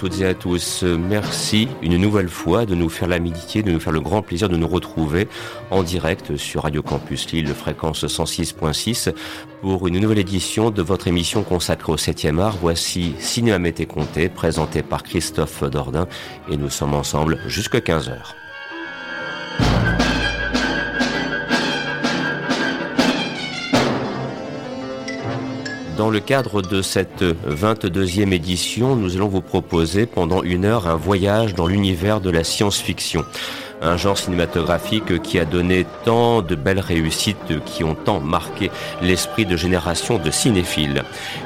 toutes et à tous. Merci une nouvelle fois de nous faire l'amitié, de nous faire le grand plaisir de nous retrouver en direct sur Radio Campus Lille, fréquence 106.6, pour une nouvelle édition de votre émission consacrée au 7e art. Voici Cinéma Mété Comté, présenté par Christophe Dordain, et nous sommes ensemble jusqu'à 15h. Dans le cadre de cette 22e édition, nous allons vous proposer pendant une heure un voyage dans l'univers de la science-fiction un genre cinématographique qui a donné tant de belles réussites qui ont tant marqué l'esprit de génération de cinéphiles.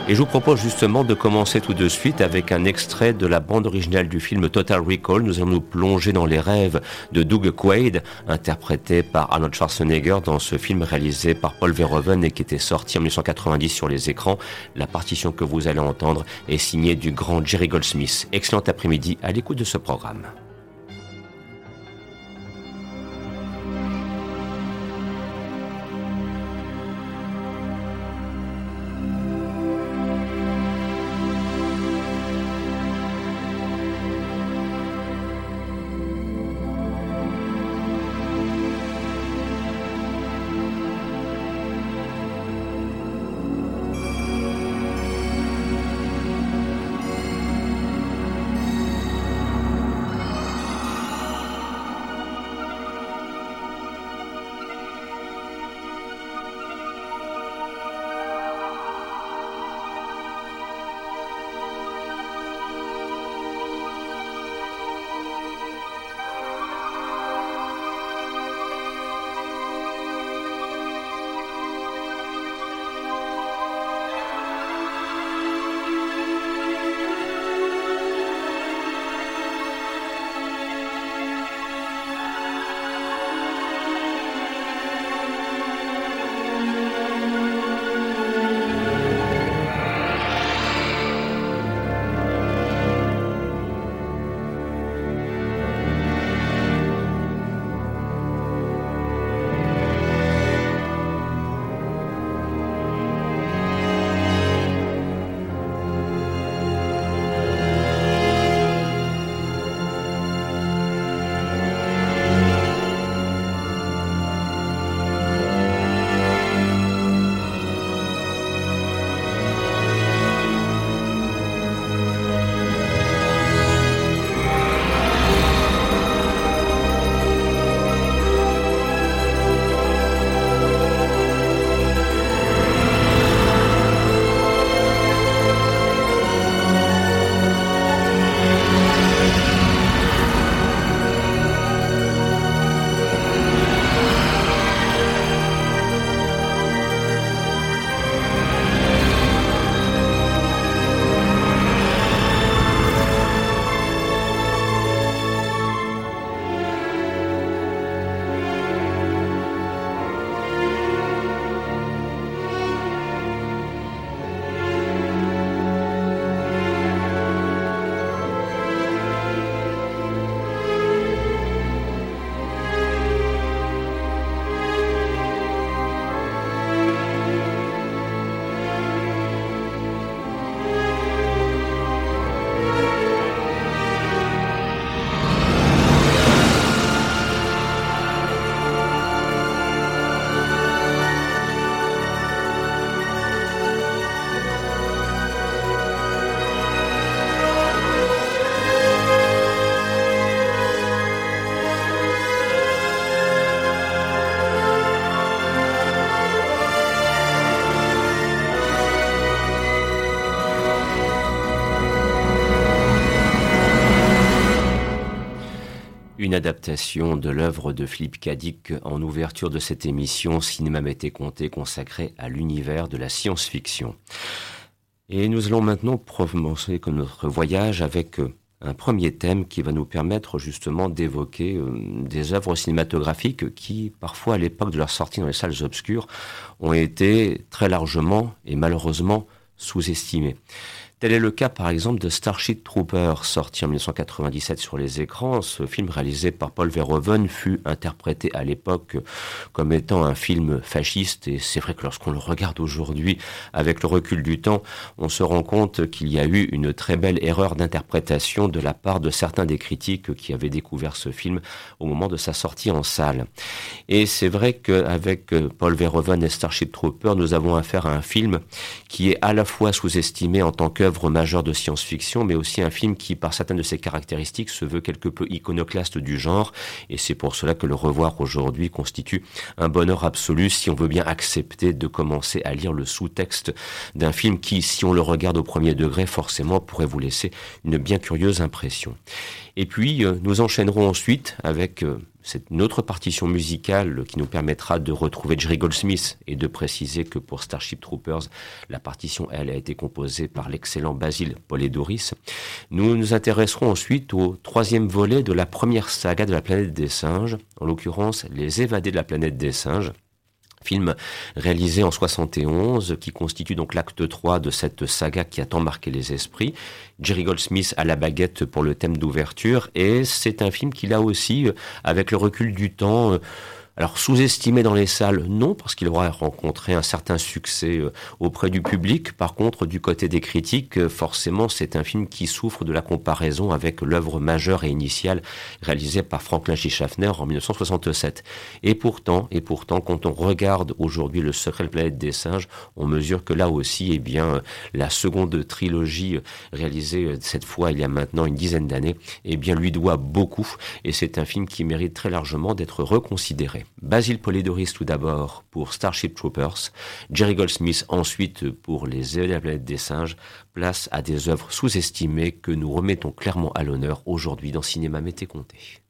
Et je vous propose justement de commencer tout de suite avec un extrait de la bande originale du film Total Recall. Nous allons nous plonger dans les rêves de Doug Quaid, interprété par Arnold Schwarzenegger dans ce film réalisé par Paul Verhoeven et qui était sorti en 1990 sur les écrans. La partition que vous allez entendre est signée du grand Jerry Goldsmith. Excellent après-midi à l'écoute de ce programme. Adaptation de l'œuvre de Philippe Cadic en ouverture de cette émission Cinéma Mété Comté consacrée à l'univers de la science-fiction. Et nous allons maintenant commencer notre voyage avec euh, un premier thème qui va nous permettre justement d'évoquer euh, des œuvres cinématographiques qui, parfois à l'époque de leur sortie dans les salles obscures, ont été très largement et malheureusement sous-estimées Tel est le cas par exemple de Starship Troopers, sorti en 1997 sur les écrans. Ce film réalisé par Paul Verhoeven fut interprété à l'époque comme étant un film fasciste et c'est vrai que lorsqu'on le regarde aujourd'hui avec le recul du temps, on se rend compte qu'il y a eu une très belle erreur d'interprétation de la part de certains des critiques qui avaient découvert ce film au moment de sa sortie en salle. Et c'est vrai qu'avec Paul Verhoeven et Starship Troopers, nous avons affaire à un film qui est à la fois sous-estimé en tant qu'œuvre majeure de science-fiction, mais aussi un film qui, par certaines de ses caractéristiques, se veut quelque peu iconoclaste du genre. Et c'est pour cela que le revoir aujourd'hui constitue un bonheur absolu si on veut bien accepter de commencer à lire le sous-texte d'un film qui, si on le regarde au premier degré, forcément pourrait vous laisser une bien curieuse impression. Et puis, euh, nous enchaînerons ensuite avec euh, cette autre partition musicale qui nous permettra de retrouver Jerry Goldsmith et de préciser que pour Starship Troopers, la partition, elle, a été composée par l'excellent Basil Polidoris. Nous nous intéresserons ensuite au troisième volet de la première saga de la planète des singes, en l'occurrence Les évadés de la planète des singes, film réalisé en 71 qui constitue donc l'acte 3 de cette saga qui a tant marqué les esprits. Jerry Goldsmith à la baguette pour le thème d'ouverture et c'est un film qui là aussi, euh, avec le recul du temps, euh, alors sous-estimé dans les salles, non, parce qu'il aura rencontré un certain succès euh, auprès du public. Par contre, du côté des critiques, euh, forcément, c'est un film qui souffre de la comparaison avec l'œuvre majeure et initiale réalisée par Franklin J. Schaffner en 1967. Et pourtant, et pourtant, quand on regarde aujourd'hui Le Secret de la planète des singes, on mesure que là aussi, eh bien, la seconde trilogie euh, réalisée cette fois il y a maintenant une dizaine d'années, eh bien, lui doit beaucoup. Et c'est un film qui mérite très largement d'être reconsidéré. Basil Polidoris tout d'abord pour Starship Troopers, Jerry Goldsmith ensuite pour Les planète des singes, place à des œuvres sous-estimées que nous remettons clairement à l'honneur aujourd'hui dans Cinéma Mété Comté.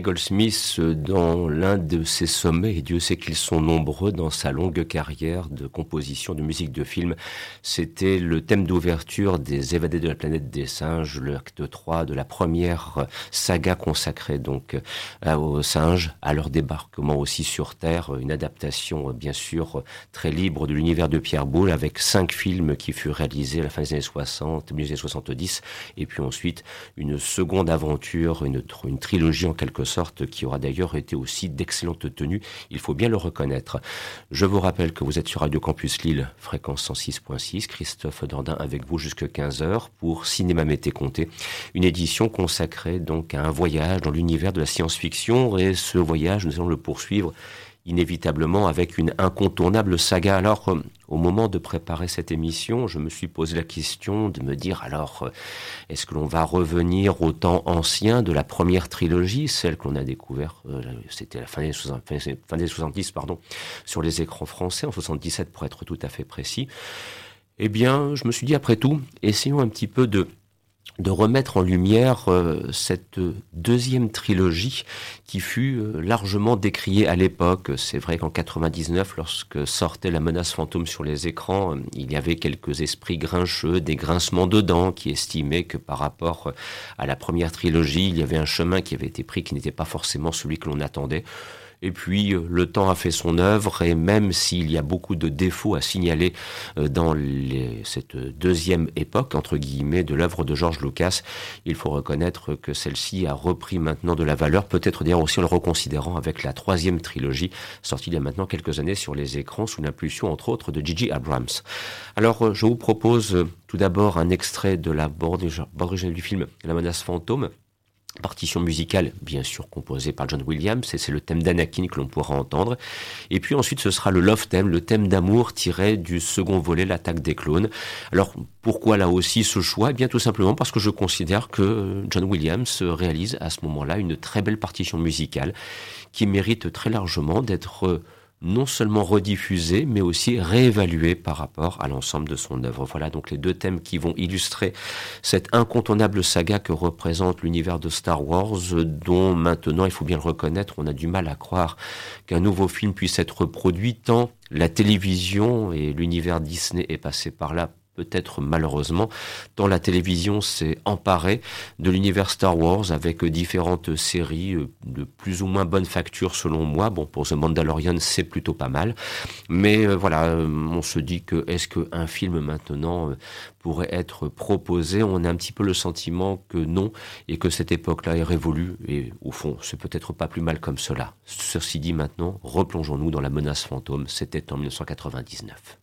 Goldsmith, dans l'un de ses sommets, et Dieu sait qu'ils sont nombreux dans sa longue carrière de composition de musique de film, c'était le thème d'ouverture des Évadés de la planète des singes, l'acte 3 de la première saga consacrée donc euh, aux singes, à leur débarquement aussi sur Terre, une adaptation bien sûr très libre de l'univers de Pierre Boulle avec cinq films qui furent réalisés à la fin des années 60, milieu des années 70, et puis ensuite une seconde aventure, une trilogie en quelque sorte, qui aura d'ailleurs été aussi d'excellente tenue, il faut bien le reconnaître. Je vous rappelle que vous êtes sur Radio Campus Lille, fréquence 106.6, Christophe Dordain avec vous jusqu'à 15h pour Cinéma Mété Comté, une édition consacrée donc à un voyage dans l'univers de la science-fiction, et ce voyage, nous allons le poursuivre inévitablement avec une incontournable saga. Alors, euh, au moment de préparer cette émission, je me suis posé la question de me dire, alors, euh, est-ce que l'on va revenir au temps ancien de la première trilogie, celle qu'on a découverte, euh, c'était la fin des, 70, fin des 70, pardon, sur les écrans français, en 77 pour être tout à fait précis. Eh bien, je me suis dit, après tout, essayons un petit peu de de remettre en lumière euh, cette deuxième trilogie qui fut euh, largement décriée à l'époque. C'est vrai qu'en 99, lorsque sortait La menace fantôme sur les écrans, euh, il y avait quelques esprits grincheux, des grincements de dents qui estimaient que par rapport à la première trilogie, il y avait un chemin qui avait été pris qui n'était pas forcément celui que l'on attendait. Et puis euh, le temps a fait son œuvre et même s'il y a beaucoup de défauts à signaler euh, dans cette deuxième époque entre guillemets de l'œuvre de George Lucas, il faut reconnaître que celle-ci a repris maintenant de la valeur, peut-être d'ailleurs aussi en le reconsidérant avec la troisième trilogie sortie il y a maintenant quelques années sur les écrans sous l'impulsion entre autres de Gigi Abrams. Alors euh, je vous propose tout d'abord un extrait de la bande originale du film La menace fantôme partition musicale, bien sûr composée par John Williams, et c'est le thème d'Anakin que l'on pourra entendre. Et puis ensuite, ce sera le love theme, le thème d'amour tiré du second volet, l'attaque des clones. Alors, pourquoi là aussi ce choix? Eh bien, tout simplement parce que je considère que John Williams réalise à ce moment-là une très belle partition musicale qui mérite très largement d'être non seulement rediffusé, mais aussi réévalué par rapport à l'ensemble de son œuvre. Voilà donc les deux thèmes qui vont illustrer cette incontournable saga que représente l'univers de Star Wars, dont maintenant, il faut bien le reconnaître, on a du mal à croire qu'un nouveau film puisse être produit tant la télévision et l'univers Disney est passé par là peut-être malheureusement, tant la télévision s'est emparée de l'univers Star Wars avec différentes séries euh, de plus ou moins bonne facture selon moi. Bon, pour The Mandalorian, c'est plutôt pas mal. Mais euh, voilà, euh, on se dit que est-ce qu'un film maintenant pourrait être proposé? On a un petit peu le sentiment que non et que cette époque-là est révolue et au fond, c'est peut-être pas plus mal comme cela. Ceci dit maintenant, replongeons-nous dans la menace fantôme. C'était en 1999.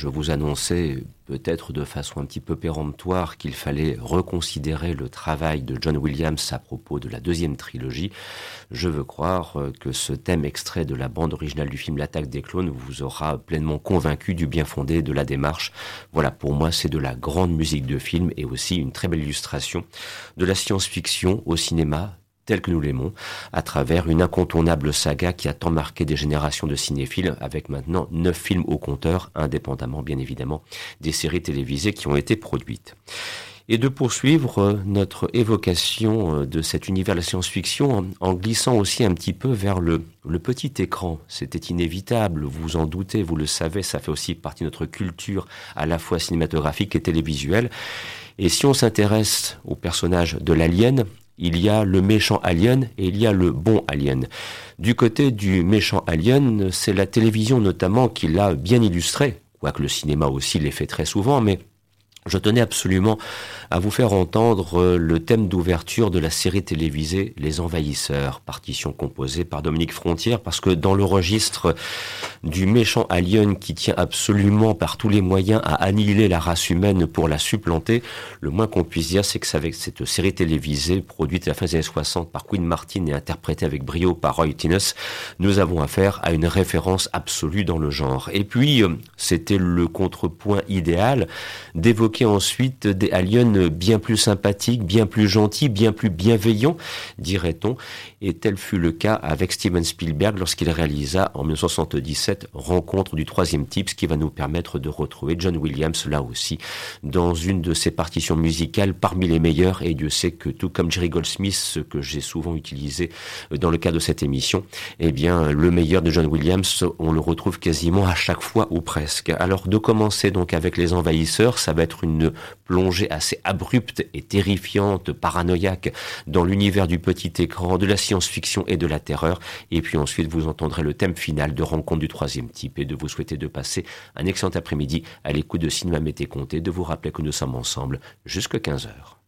Je vous annonçais peut-être de façon un petit peu péremptoire qu'il fallait reconsidérer le travail de John Williams à propos de la deuxième trilogie, je veux croire que ce thème extrait de la bande originale du film L'attaque des clones vous aura pleinement convaincu du bien fondé de la démarche. Voilà, pour moi, c'est de la grande musique de film et aussi une très belle illustration de la science-fiction au cinéma tel que nous l'aimons, à travers une incontournable saga qui a tant marqué des générations de cinéphiles, avec maintenant neuf films au compteur, indépendamment bien évidemment des séries télévisées qui ont été produites et de poursuivre euh, notre évocation euh, de cet univers de la science-fiction en, glissant aussi un petit peu vers le, le petit écran. C'était inévitable, vous en doutez, vous le savez, ça fait aussi partie de notre culture à la fois cinématographique et télévisuelle. Et si on s'intéresse au personnage de l'alien, il y a le méchant alien et il y a le bon alien. Du côté du méchant alien, c'est la télévision notamment qui l'a bien illustré, quoique le cinéma aussi l'ait fait très souvent, mais je tenais absolument à vous faire entendre euh, le thème d'ouverture de la série télévisée Les Envahisseurs, partition composée par Dominique Frontière, parce que dans le registre du méchant alien qui tient absolument par tous les moyens à annihiler la race humaine pour la supplanter, le moins qu'on puisse dire, c'est que avec cette série télévisée produite à la fin des années 60 par Queen Martin et interprétée avec brio par Roy Tines, nous avons affaire à une référence absolue dans le genre. Et puis, euh, c'était le contrepoint idéal d'évoquer ensuite des aliens bien plus sympathiques, bien plus gentils, bien plus bienveillants, dirait-on. Et tel fut le cas avec Steven Spielberg lorsqu'il réalisa en 1977 Rencontre du troisième type, ce qui va nous permettre de retrouver John Williams là aussi dans une de ses partitions musicales parmi les meilleures. Et Dieu sait que tout comme Jerry Goldsmith, ce que j'ai souvent utilisé dans le cas de cette émission, eh bien le meilleur de John Williams, on le retrouve quasiment à chaque fois ou presque. Alors de commencer donc avec les envahisseurs, ça va être une plongée assez abrupte et terrifiante, paranoïaque dans l'univers du petit écran, de la science-fiction et de la terreur. Et puis ensuite, vous entendrez le thème final de Rencontre du troisième type et de vous souhaiter de passer un excellent après-midi à l'écoute de Cinéma Mété Comté, de vous rappeler que nous sommes ensemble jusqu'à 15 heures.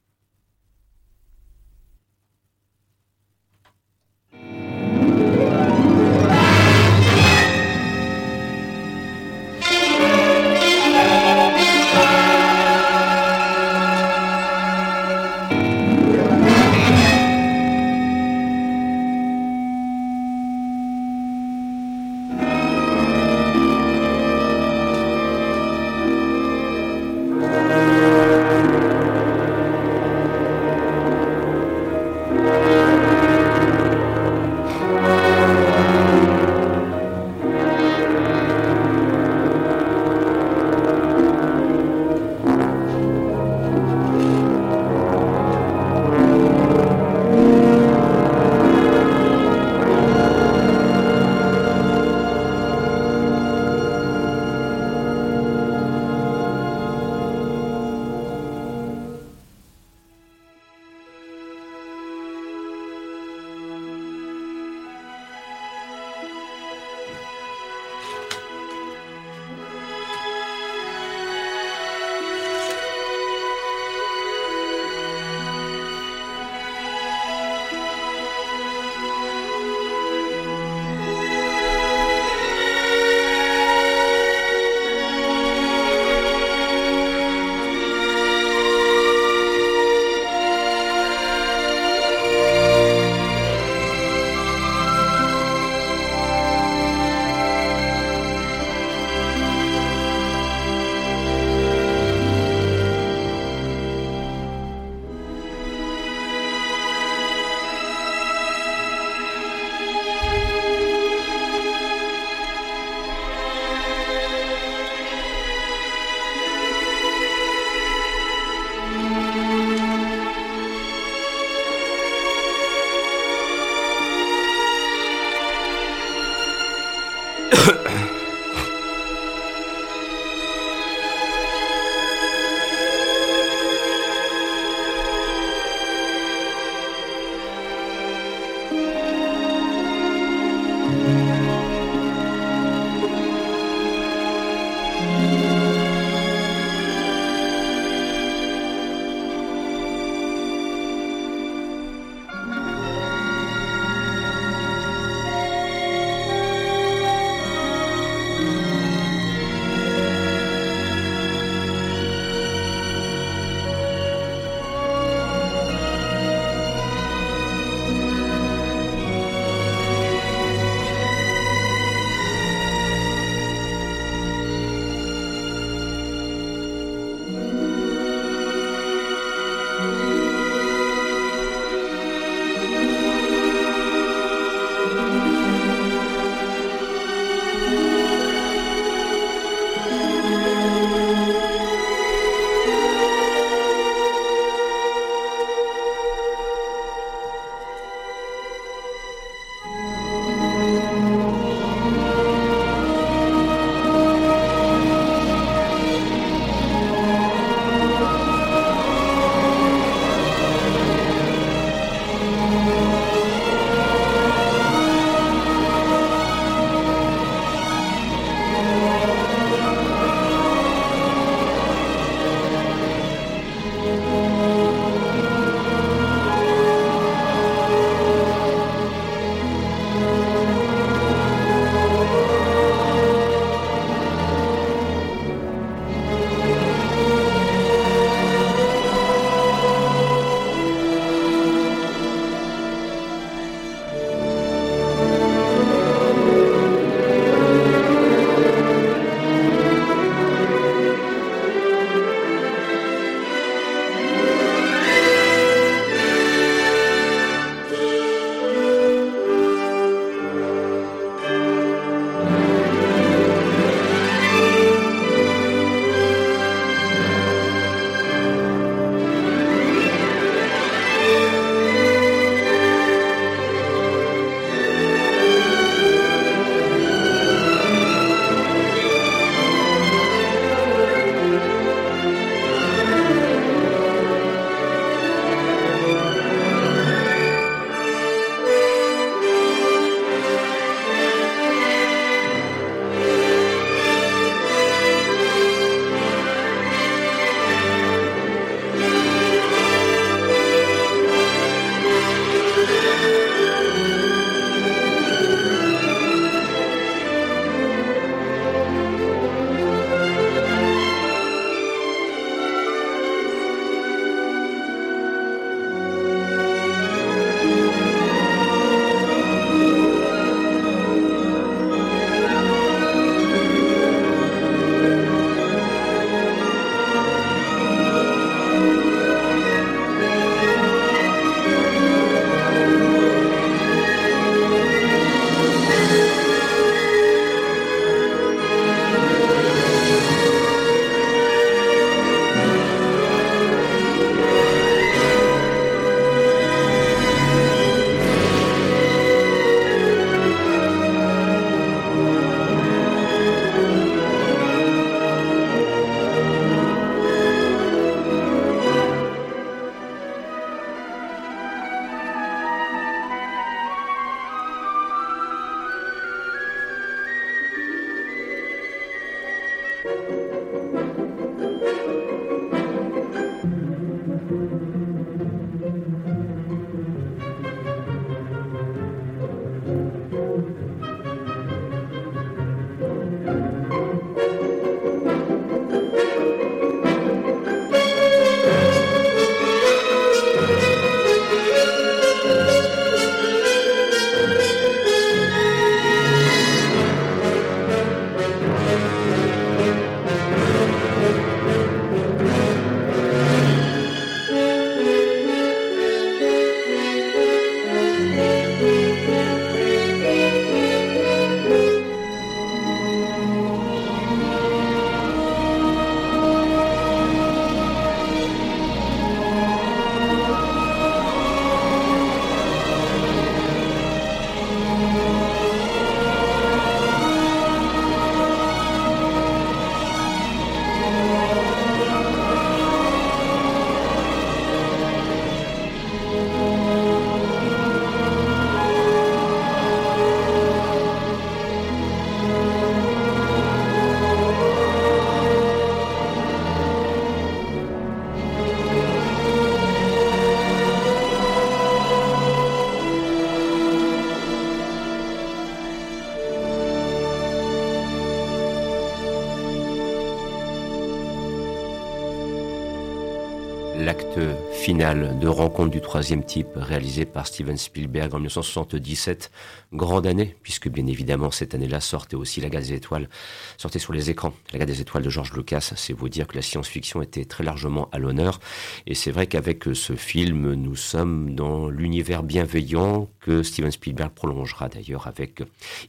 Final de Rencontre du troisième type réalisé par Steven Spielberg en 1977. Grande année, puisque bien évidemment cette année-là sortait aussi La Gare des Étoiles, sortait sur les écrans. La Gare des Étoiles de George Lucas, c'est vous dire que la science-fiction était très largement à l'honneur. Et c'est vrai qu'avec ce film, nous sommes dans l'univers bienveillant que Steven Spielberg prolongera d'ailleurs avec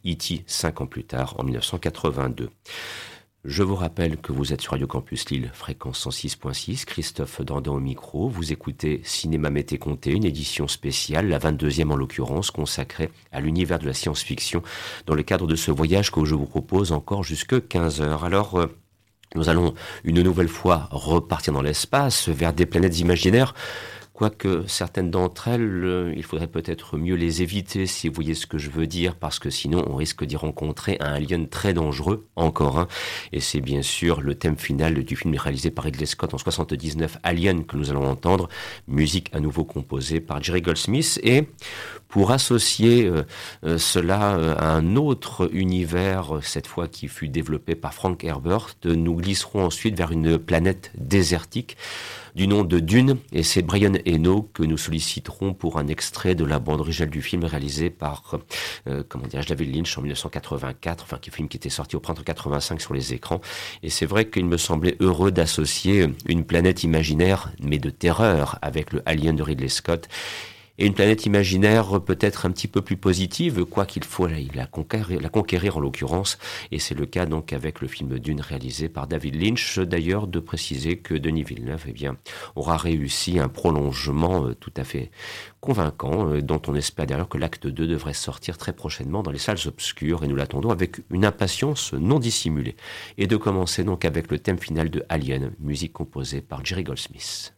E.T. cinq ans plus tard, en 1982. Je vous rappelle que vous êtes sur Radio Campus Lille, fréquence 106.6, Christophe Dandin au micro. Vous écoutez Cinéma Mété Comté, une édition spéciale, la 22e en l'occurrence, consacrée à l'univers de la science-fiction dans le cadre de ce voyage que je vous propose encore jusque 15 heures. Alors, euh, nous allons une nouvelle fois repartir dans l'espace vers des planètes imaginaires quoique certaines d'entre elles, euh, il faudrait peut-être mieux les éviter, si vous voyez ce que je veux dire, parce que sinon on risque d'y rencontrer un alien très dangereux, encore un, et c'est bien sûr le thème final du film réalisé par Ridley Scott en 79, Alien, que nous allons entendre, musique à nouveau composée par Jerry Goldsmith, et pour associer euh, euh, cela à un autre univers, cette fois qui fut développé par Frank Herbert, nous glisserons ensuite vers une planète désertique, du nom de Dune, et c'est Brian Eno que nous solliciterons pour un extrait de la bande originale du film réalisé par, euh, comment dirais-je, David Lynch en 1984, enfin, qui film qui était sorti au printemps 85 sur les écrans. Et c'est vrai qu'il me semblait heureux d'associer une planète imaginaire, mais de terreur, avec le Alien de Ridley Scott et une planète imaginaire peut-être un petit peu plus positive, quoi qu'il faut la conquérir, en l'occurrence, et c'est le cas donc avec le film Dune réalisé par David Lynch, d'ailleurs de préciser que Denis Villeneuve eh bien, aura réussi un prolongement euh, tout à fait convaincant, euh, dont on espère d'ailleurs que l'acte 2 devrait sortir très prochainement dans les salles obscures, et nous l'attendons avec une impatience non dissimulée. Et de commencer donc avec le thème final de Alien, musique composée par Jerry Goldsmith.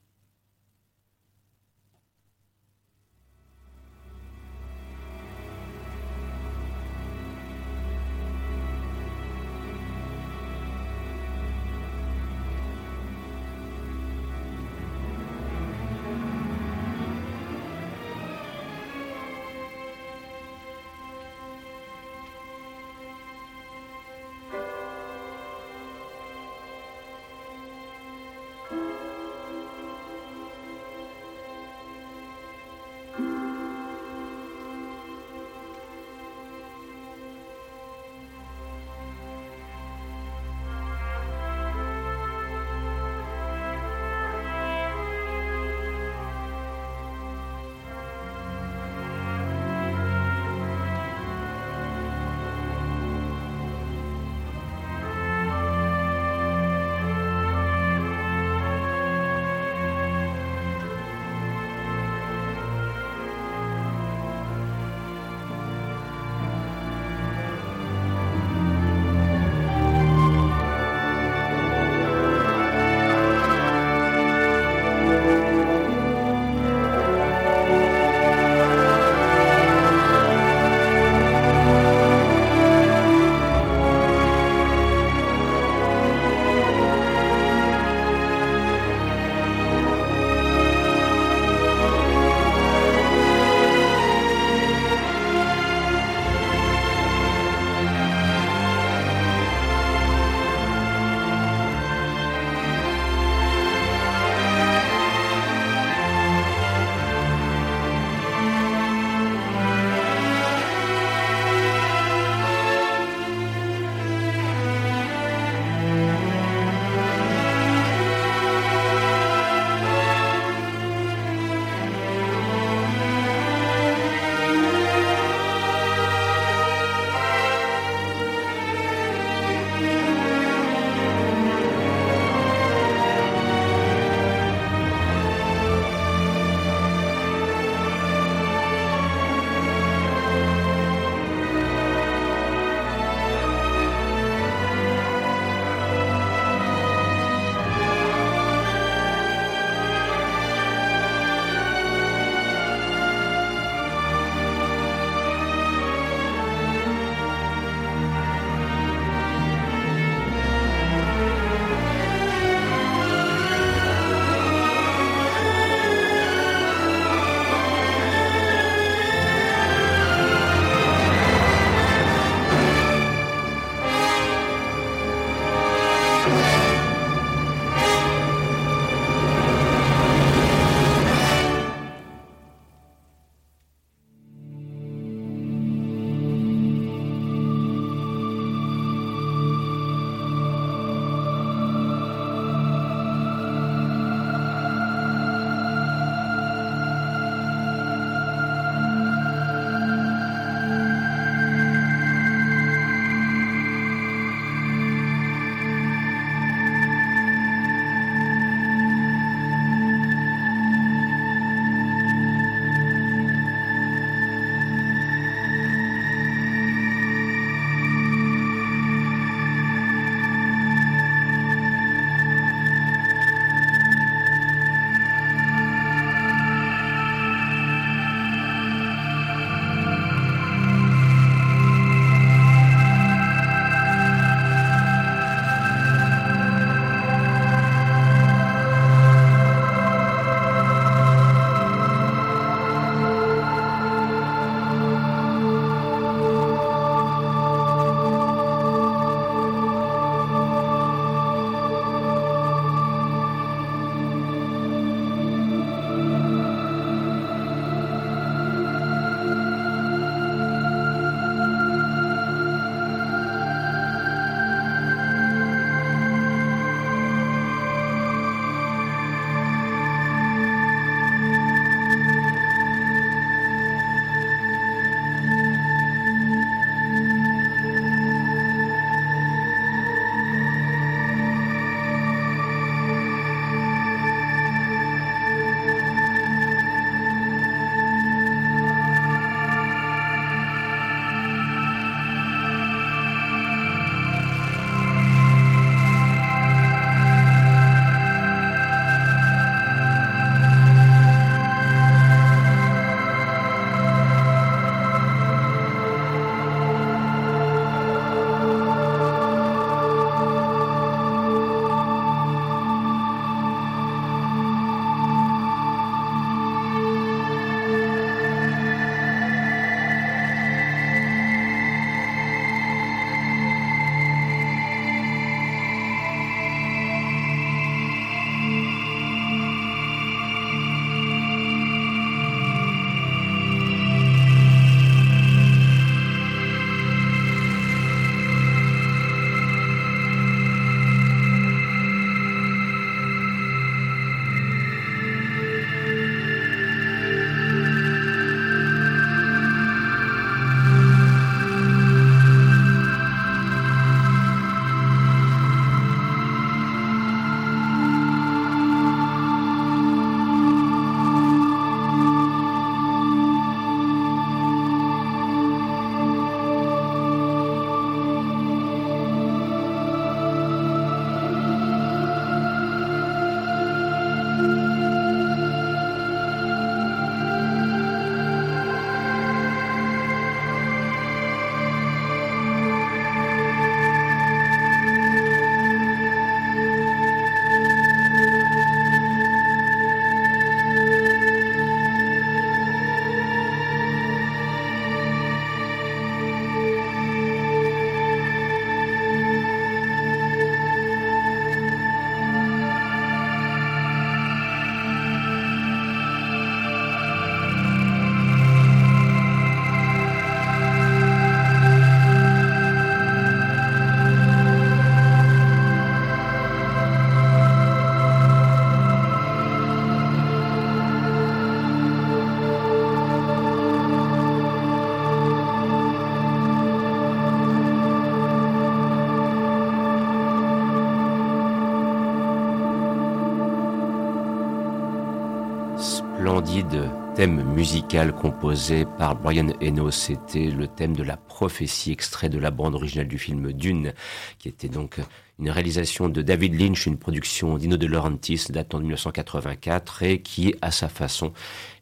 Thème musical composé par Brian Eno, c'était le thème de la prophétie extrait de la bande originale du film Dune, qui était donc une réalisation de David Lynch, une production d'Ino De Laurentiis datant de 1984 et qui, à sa façon,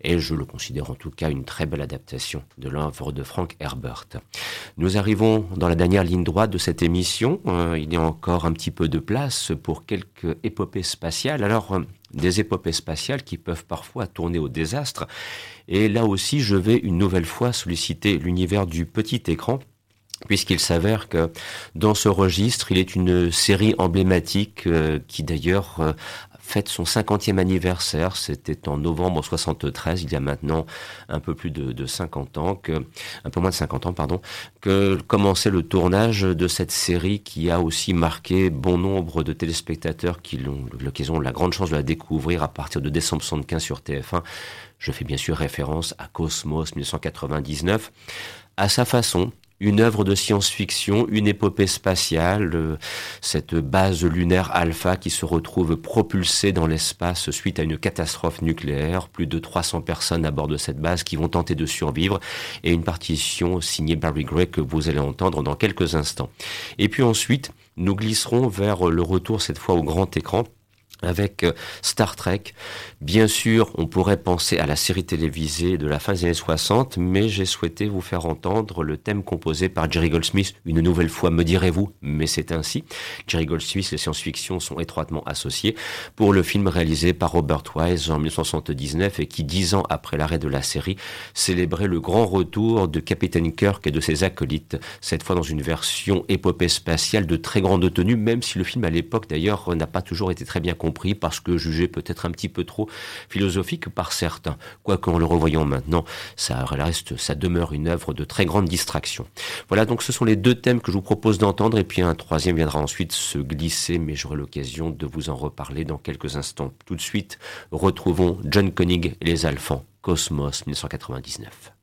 est, je le considère en tout cas, une très belle adaptation de l'œuvre de Frank Herbert. Nous arrivons dans la dernière ligne droite de cette émission. Euh, il y a encore un petit peu de place pour quelques épopées spatiales. Alors, euh, des épopées spatiales qui peuvent parfois tourner au désastre. Et là aussi, je vais une nouvelle fois solliciter l'univers du petit écran puisqu'il s'avère que dans ce registre, il est une série emblématique euh, qui d'ailleurs euh, fête son 50e anniversaire. C'était en novembre 73, il y a maintenant un peu plus de, de 50 ans, que, un peu moins de 50 ans, pardon, que commençait le tournage de cette série qui a aussi marqué bon nombre de téléspectateurs qui ont l'occasion, la grande chance de la découvrir à partir de décembre 75 sur TF1. Je fais bien sûr référence à Cosmos 1999. À sa façon, une œuvre de science-fiction, une épopée spatiale, euh, cette base lunaire alpha qui se retrouve propulsée dans l'espace suite à une catastrophe nucléaire, plus de 300 personnes à bord de cette base qui vont tenter de survivre, et une partition signée Barry Gray que vous allez entendre dans quelques instants. Et puis ensuite, nous glisserons vers le retour cette fois au grand écran avec euh, Star Trek. Bien sûr, on pourrait penser à la série télévisée de la fin des années 60, mais j'ai souhaité vous faire entendre le thème composé par Jerry Goldsmith, une nouvelle fois, me direz-vous, mais c'est ainsi. Jerry Goldsmith et science-fiction sont étroitement associés pour le film réalisé par Robert Wise en 1979 et qui, dix ans après l'arrêt de la série, célébrait le grand retour de Capitaine Kirk et de ses acolytes, cette fois dans une version épopée spatiale de très grande tenue, même si le film à l'époque d'ailleurs n'a pas toujours été très bien compris parce que jugé peut-être un petit peu trop philosophique par certains. Quoique en le revoyant maintenant, ça reste, ça demeure une œuvre de très grande distraction. Voilà, donc ce sont les deux thèmes que je vous propose d'entendre et puis un troisième viendra ensuite se glisser, mais j'aurai l'occasion de vous en reparler dans quelques instants. Tout de suite, retrouvons John Koenig et les Alphans, Cosmos 1999.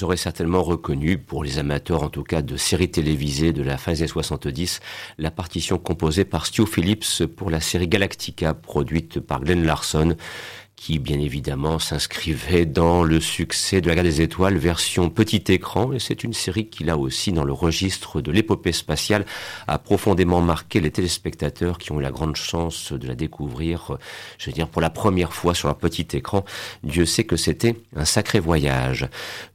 Vous aurez certainement reconnu, pour les amateurs en tout cas de séries télévisées de la fin des années 70, la partition composée par Stu Phillips pour la série Galactica, produite par Glenn Larson qui bien évidemment s'inscrivait dans le succès de la Guerre des Étoiles version petit écran. Et c'est une série qui là aussi dans le registre de l'épopée spatiale a profondément marqué les téléspectateurs qui ont eu la grande chance de la découvrir je veux dire pour la première fois sur un petit écran. Dieu sait que c'était un sacré voyage.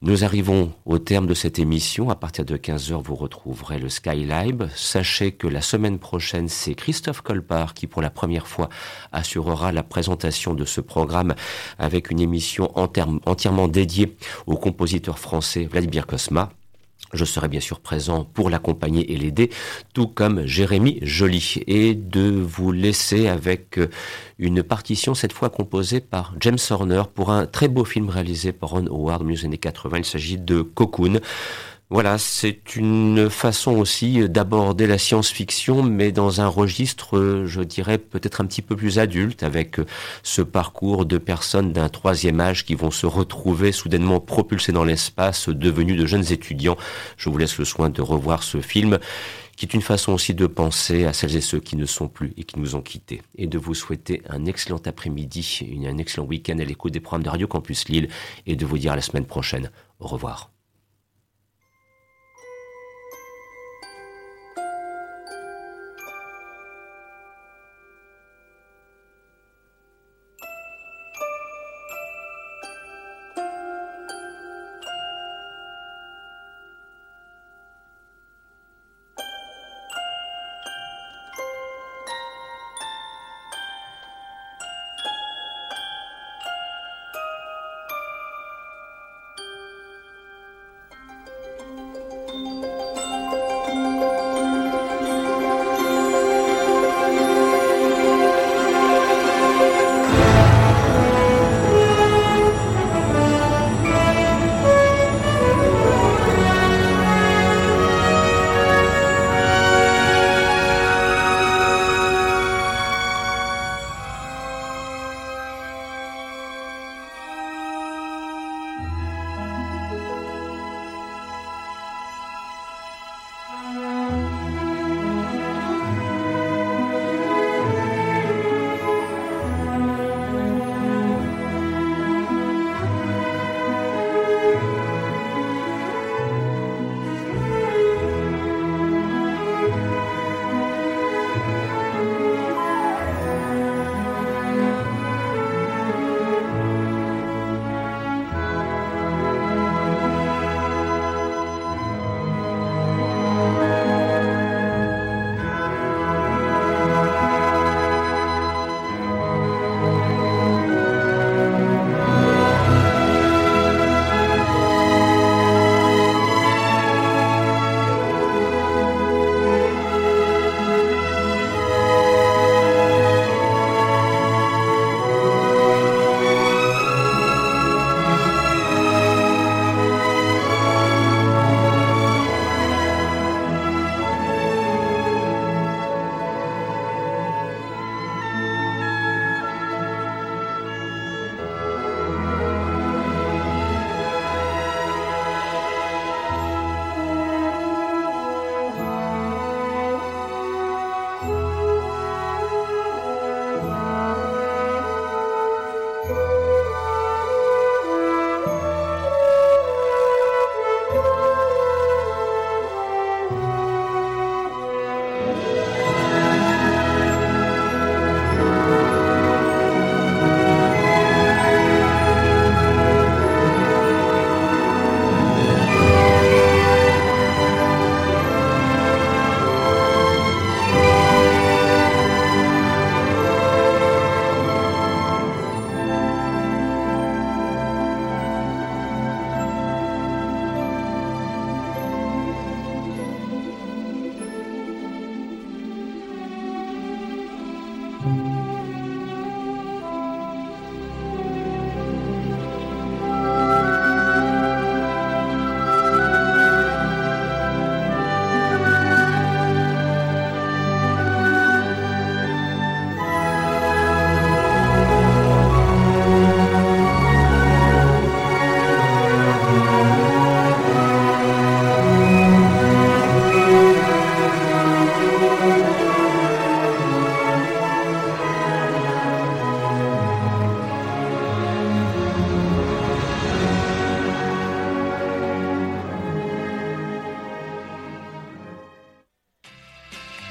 Nous arrivons au terme de cette émission. À partir de 15h vous retrouverez le Skylab sachez que la semaine prochaine c'est Christophe Colpart qui pour la première fois assurera la présentation de ce programme avec une émission entièrement dédiée au compositeur français Vladimir Kosma. Je serai bien sûr présent pour l'accompagner et l'aider, tout comme Jérémy Joly, et de vous laisser avec une partition cette fois composée par James Horner pour un très beau film réalisé par Ron Howard dans les années 80. Il s'agit de Cocoon. Voilà, c'est une façon aussi d'aborder la science-fiction, mais dans un registre, je dirais, peut-être un petit peu plus adulte, avec ce parcours de personnes d'un troisième âge qui vont se retrouver soudainement propulsés dans l'espace, devenus de jeunes étudiants. Je vous laisse le soin de revoir ce film qui est une façon aussi de penser à celles et ceux qui ne sont plus et qui nous ont quittés, et de vous souhaiter un excellent après-midi, un excellent week-end à l'écoute des programmes de Radio Campus Lille, et de vous dire à la semaine prochaine. Au revoir.